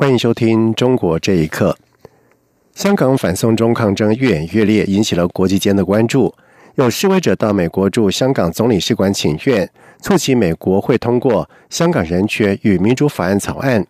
欢迎收听《中国这一刻》。香港反送中抗争越演越烈，引起了国际间的关注。有示威者到美国驻香港总领事馆请愿，促请美国会通过《香港人权与民主法案》草案。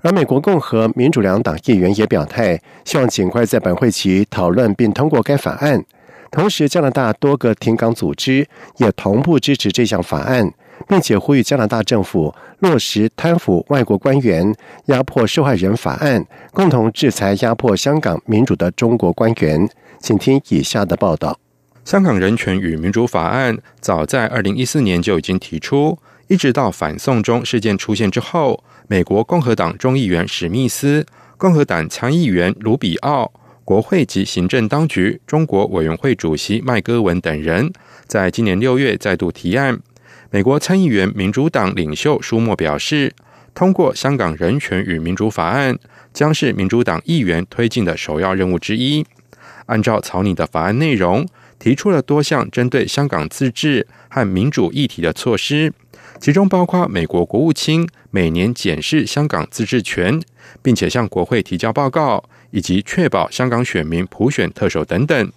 而美国共和、民主两党议员也表态，希望尽快在本会期讨论并通过该法案。同时，加拿大多个停港组织也同步支持这项法案。并且呼吁加拿大政府落实贪腐外国官员、压迫受害人法案，共同制裁压迫香港民主的中国官员。请听以下的报道：香港人权与民主法案早在二零一四年就已经提出，一直到反送中事件出现之后，美国共和党众议员史密斯、共和党参议员卢比奥、国会及行政当局中国委员会主席麦戈文等人，在今年六月再度提案。美国参议员民主党领袖舒默表示，通过《香港人权与民主法案》将是民主党议员推进的首要任务之一。按照草拟的法案内容，提出了多项针对香港自治和民主议题的措施，其中包括美国国务卿每年检视香港自治权，并且向国会提交报告，以及确保香港选民普选特首等等。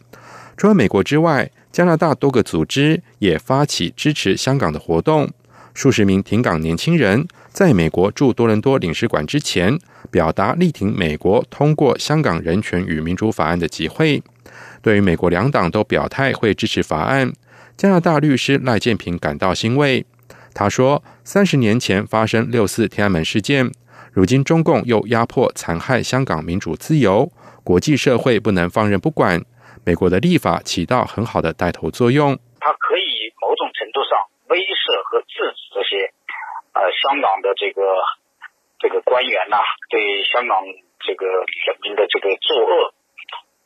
除了美国之外，加拿大多个组织也发起支持香港的活动，数十名停港年轻人在美国驻多伦多领事馆之前，表达力挺美国通过《香港人权与民主法案》的集会。对于美国两党都表态会支持法案，加拿大律师赖建平感到欣慰。他说：“三十年前发生六四天安门事件，如今中共又压迫残害香港民主自由，国际社会不能放任不管。”美国的立法起到很好的带头作用，它可以某种程度上威慑和制止这些呃香港的这个这个官员呐，对香港这个人民的这个作恶。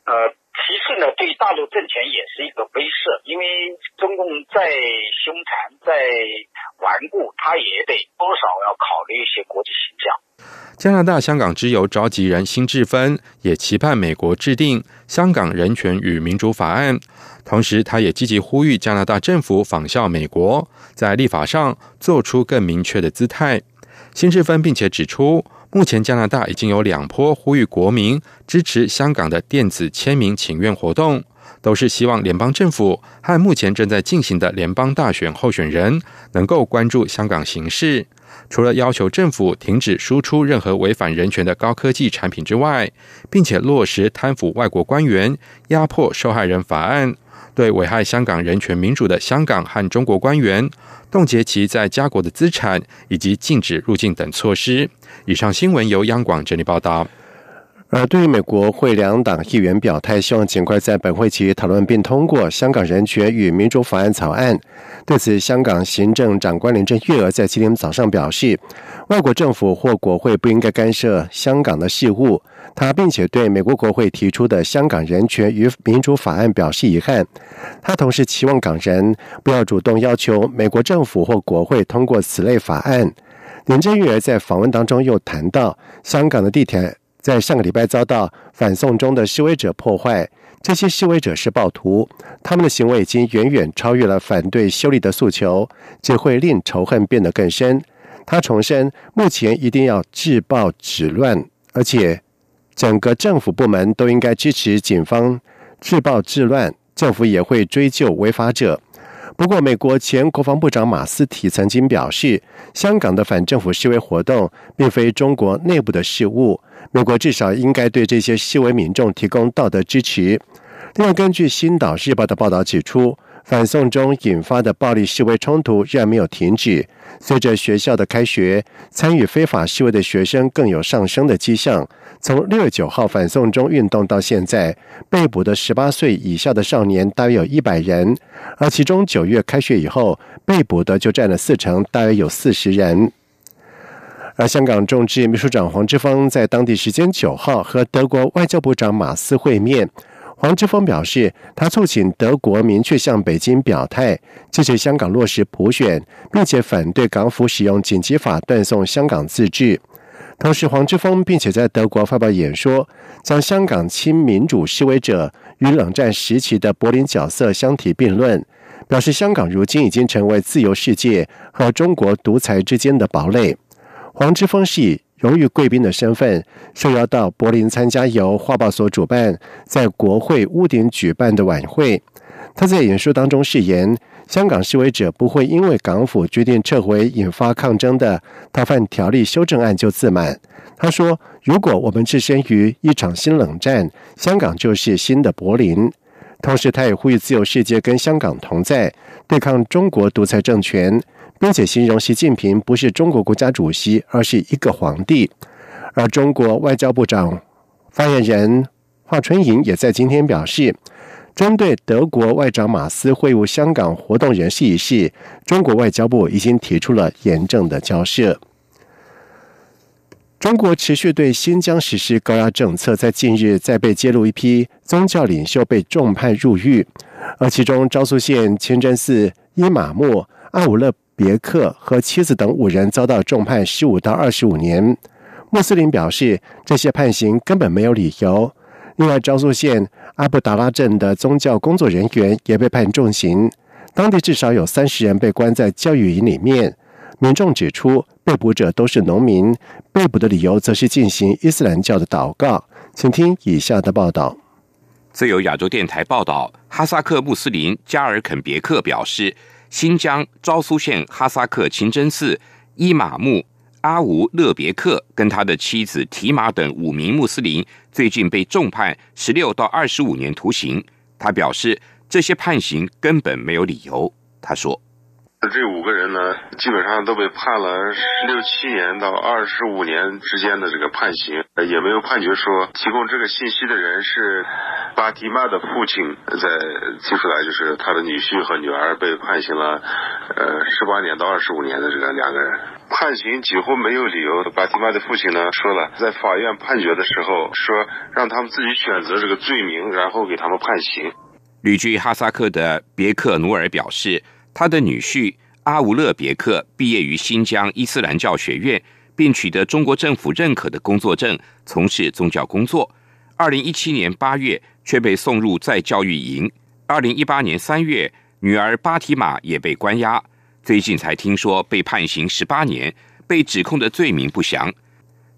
呃，其次呢，对大陆政权也是一个威慑，因为中共再凶残、再顽固，他也得多少要考虑一些国际形象。加拿大香港之友召集人辛志芬也期盼美国制定《香港人权与民主法案》，同时他也积极呼吁加拿大政府仿效美国，在立法上做出更明确的姿态。辛志芬并且指出，目前加拿大已经有两波呼吁国民支持香港的电子签名请愿活动，都是希望联邦政府和目前正在进行的联邦大选候选人能够关注香港形势。除了要求政府停止输出任何违反人权的高科技产品之外，并且落实贪腐外国官员、压迫受害人法案，对危害香港人权民主的香港和中国官员冻结其在家国的资产，以及禁止入境等措施。以上新闻由央广整理报道。而对于美国会两党议员表态，希望尽快在本会期讨论并通过《香港人权与民主法案》草案。对此，香港行政长官林郑月娥在今天早上表示，外国政府或国会不应该干涉香港的事务。他并且对美国国会提出的《香港人权与民主法案》表示遗憾。他同时期望港人不要主动要求美国政府或国会通过此类法案。林郑月娥在访问当中又谈到，香港的地铁。在上个礼拜遭到反送中的示威者破坏，这些示威者是暴徒，他们的行为已经远远超越了反对修例的诉求，只会令仇恨变得更深。他重申，目前一定要治暴止乱，而且整个政府部门都应该支持警方治暴治乱，政府也会追究违法者。不过，美国前国防部长马斯提曾经表示，香港的反政府示威活动并非中国内部的事务，美国至少应该对这些示威民众提供道德支持。另外，根据《新岛日报》的报道指出。反送中引发的暴力示威冲突仍然没有停止。随着学校的开学，参与非法示威的学生更有上升的迹象。从六月九号反送中运动到现在，被捕的十八岁以下的少年大约有一百人，而其中九月开学以后被捕的就占了四成，大约有四十人。而香港众志秘书长黄之锋在当地时间九号和德国外交部长马斯会面。黄之锋表示，他促请德国明确向北京表态，支持香港落实普选，并且反对港府使用紧急法断送香港自治。同时，黄之锋并且在德国发表演说，将香港亲民主示威者与冷战时期的柏林角色相提并论，表示香港如今已经成为自由世界和中国独裁之间的堡垒。黄之锋是以荣誉贵宾的身份受邀到柏林参加由画报所主办在国会屋顶举办的晚会。他在演说当中誓言，香港示威者不会因为港府决定撤回引发抗争的逃犯条例修正案就自满。他说：“如果我们置身于一场新冷战，香港就是新的柏林。”同时，他也呼吁自由世界跟香港同在，对抗中国独裁政权。并且形容习近平不是中国国家主席，而是一个皇帝。而中国外交部长发言人华春莹也在今天表示，针对德国外长马斯会晤香港活动人士一事，中国外交部已经提出了严正的交涉。中国持续对新疆实施高压政策，在近日再被揭露一批宗教领袖被重判入狱，而其中昭苏县清真寺伊玛目阿武勒。别克和妻子等五人遭到重判十五到二十五年。穆斯林表示，这些判刑根本没有理由。另外，昭苏县阿布达拉镇的宗教工作人员也被判重刑。当地至少有三十人被关在教育营里面。民众指出，被捕者都是农民，被捕的理由则是进行伊斯兰教的祷告。请听以下的报道。自由亚洲电台报道，哈萨克穆斯林加尔肯别克表示。新疆昭苏县哈萨克清真寺伊玛目阿吾勒别克跟他的妻子提玛等五名穆斯林最近被重判十六到二十五年徒刑。他表示，这些判刑根本没有理由。他说。这五个人呢，基本上都被判了六七年到二十五年之间的这个判刑，也没有判决说提供这个信息的人是巴蒂玛的父亲。在提出来就是他的女婿和女儿被判刑了，呃，十八年到二十五年的这个两个人，判刑几乎没有理由。巴蒂玛的父亲呢说了，在法院判决的时候说让他们自己选择这个罪名，然后给他们判刑。旅居哈萨克的别克努尔表示。他的女婿阿吾勒别克毕业于新疆伊斯兰教学院，并取得中国政府认可的工作证，从事宗教工作。二零一七年八月却被送入再教育营。二零一八年三月，女儿巴提玛也被关押。最近才听说被判刑十八年，被指控的罪名不详。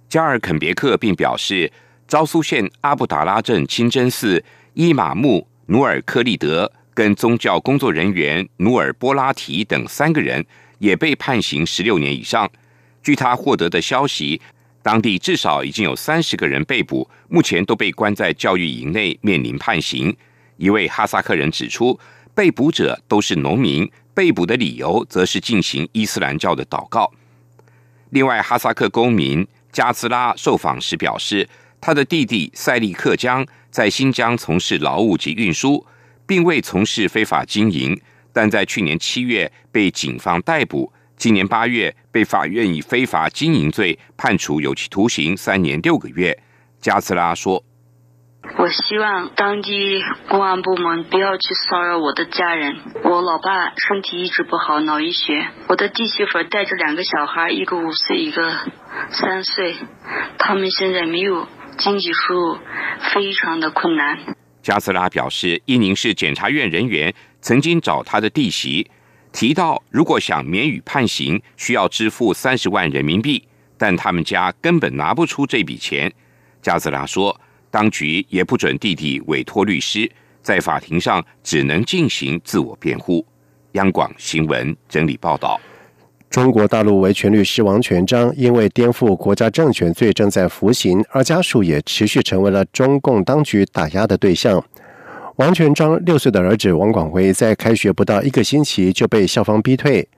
加尔肯别克并表示，昭苏县阿布达拉镇清真寺伊玛目努尔克利德。跟宗教工作人员努尔波拉提等三个人也被判刑十六年以上。据他获得的消息，当地至少已经有三十个人被捕，目前都被关在教育营内，面临判刑。一位哈萨克人指出，被捕者都是农民，被捕的理由则是进行伊斯兰教的祷告。另外，哈萨克公民加兹拉受访时表示，他的弟弟塞利克江在新疆从事劳务及运输。并未从事非法经营，但在去年七月被警方逮捕，今年八月被法院以非法经营罪判处有期徒刑三年六个月。加兹拉说：“我希望当地公安部门不要去骚扰我的家人。我老爸身体一直不好，脑溢血。我的弟媳妇带着两个小孩，一个五岁，一个三岁，他们现在没有经济收入，非常的困难。”加斯拉表示，伊宁市检察院人员曾经找他的弟媳，提到如果想免予判刑，需要支付三十万人民币，但他们家根本拿不出这笔钱。加斯拉说，当局也不准弟弟委托律师，在法庭上只能进行自我辩护。央广新闻整理报道。中国大陆维权律师王全章因为颠覆国家政权罪正在服刑，而家属也持续成为了中共当局打压的对象。王全章六岁的儿子王广辉在开学不到一个星期就被校方逼退。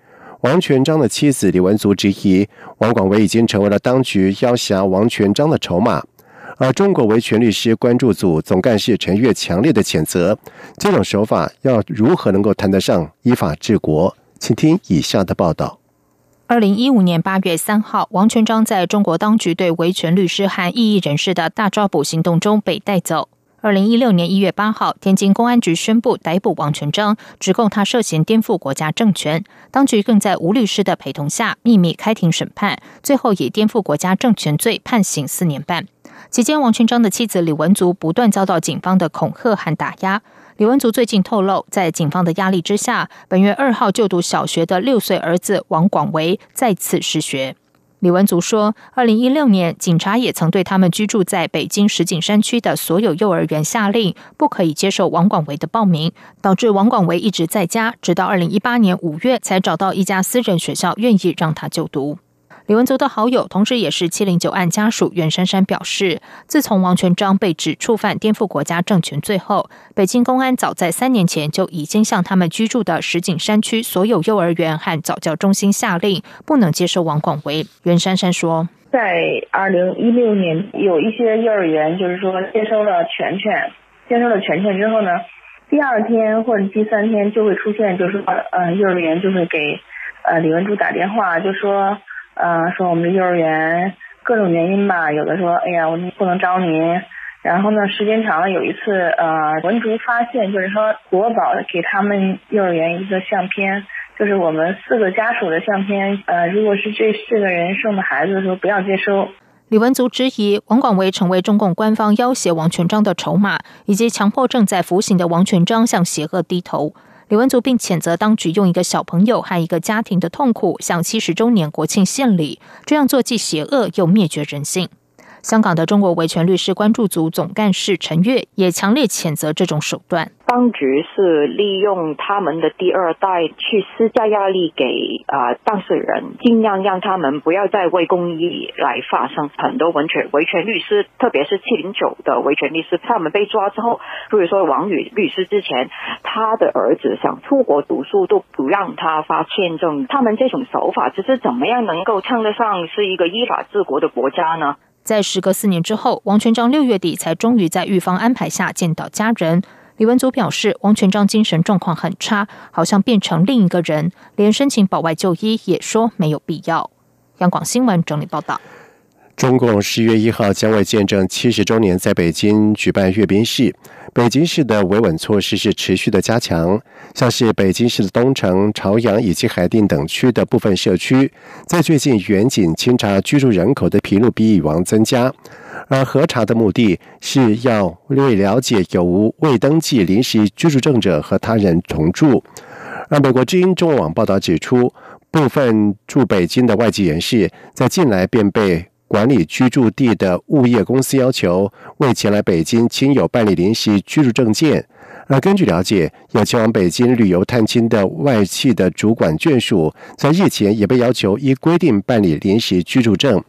王全章的妻子李文足质疑，王广辉已经成为了当局要挟王全章的筹码。而中国维权律师关注组总干事陈月强烈的谴责，这种手法要如何能够谈得上依法治国？请听以下的报道。二零一五年八月三号，王全章在中国当局对维权律师和异议人士的大抓捕行动中被带走。二零一六年一月八号，天津公安局宣布逮捕王全章，指控他涉嫌颠覆国家政权。当局更在吴律师的陪同下秘密开庭审判，最后以颠覆国家政权罪判刑四年半。期间，王全章的妻子李文足不断遭到警方的恐吓和打压。李文足最近透露，在警方的压力之下，本月二号就读小学的六岁儿子王广维再次失学。李文足说，二零一六年，警察也曾对他们居住在北京石景山区的所有幼儿园下令，不可以接受王广维的报名，导致王广维一直在家，直到二零一八年五月才找到一家私人学校愿意让他就读。李文足的好友，同时也是七零九案家属袁珊珊表示，自从王全章被指触犯颠覆国家政权罪后，北京公安早在三年前就已经向他们居住的石景山区所有幼儿园和早教中心下令，不能接受王广维。袁珊珊说，在二零一六年，有一些幼儿园就是说接收了全犬，接收了全犬之后呢，第二天或者第三天就会出现，就是说，呃，幼儿园就会给呃李文柱打电话，就说。呃，说我们幼儿园各种原因吧，有的说，哎呀，我们不能招您。然后呢，时间长了，有一次，呃，文竹发现，就是说国宝给他们幼儿园一个相片，就是我们四个家属的相片。呃，如果是这四个人生的孩子的时候，不要接收。李文足质疑王广为成为中共官方要挟王全章的筹码，以及强迫正在服刑的王全章向邪恶低头。李文足并谴责当局用一个小朋友和一个家庭的痛苦向七十周年国庆献礼，这样做既邪恶又灭绝人性。香港的中国维权律师关注组总干事陈月也强烈谴责这种手段。当局是利用他们的第二代去施加压力给啊当事人，尽量让他们不要再为公益来发声。很多维权维权律师，特别是七零九的维权律师，他们被抓之后，比如说王宇律师之前，他的儿子想出国读书都不让他发签证。他们这种手法，只是怎么样能够称得上是一个依法治国的国家呢？在时隔四年之后，王全章六月底才终于在狱方安排下见到家人。李文祖表示，王全章精神状况很差，好像变成另一个人，连申请保外就医也说没有必要。央广新闻整理报道。中共十月一号将为见证七十周年，在北京举办阅兵式。北京市的维稳措施是持续的加强，像是北京市的东城、朝阳以及海淀等区的部分社区，在最近远景清查居住人口的频率比以往增加。而核查的目的是要为了解有无未登记临时居住证者和他人同住。而美国之音中文网报道指出，部分驻北京的外籍人士在近来便被。管理居住地的物业公司要求为前来北京亲友办理临时居住证件，而根据了解，有前往北京旅游探亲的外企的主管眷属，在日前也被要求依规定办理临时居住证，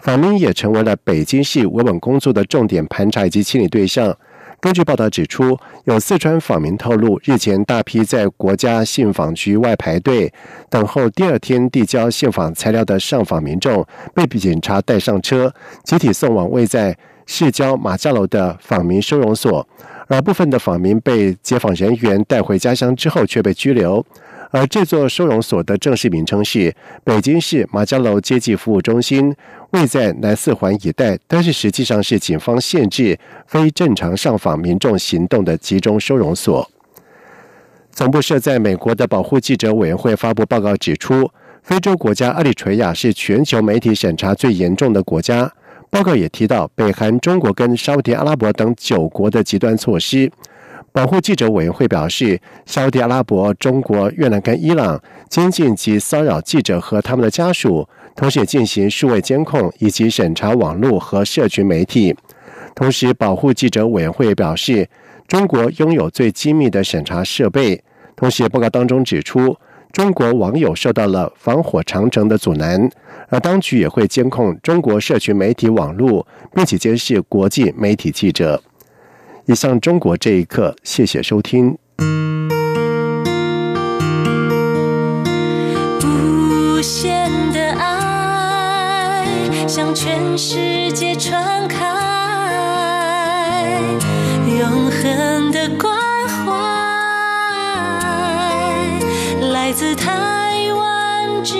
访民也成为了北京市维稳工作的重点盘查以及清理对象。根据报道指出，有四川访民透露，日前大批在国家信访局外排队等候第二天递交信访材料的上访民众，被警察带上车，集体送往位在市郊马家楼的访民收容所，而部分的访民被接访人员带回家乡之后却被拘留。而这座收容所的正式名称是北京市马家楼接济服务中心，位在南四环一带，但是实际上是警方限制非正常上访民众行动的集中收容所。总部设在美国的保护记者委员会发布报告指出，非洲国家阿里垂亚是全球媒体审查最严重的国家。报告也提到，北韩、中国跟沙特阿拉伯等九国的极端措施。保护记者委员会表示，沙特阿拉伯、中国、越南跟伊朗监禁及骚扰记者和他们的家属，同时也进行数位监控以及审查网络和社群媒体。同时，保护记者委员会表示，中国拥有最机密的审查设备。同时，报告当中指出，中国网友受到了防火长城的阻拦，而当局也会监控中国社群媒体网络，并且监视国际媒体记者。以上中国这一刻，谢谢收听。无限的爱向全世界传开，永恒的关怀来自台湾之。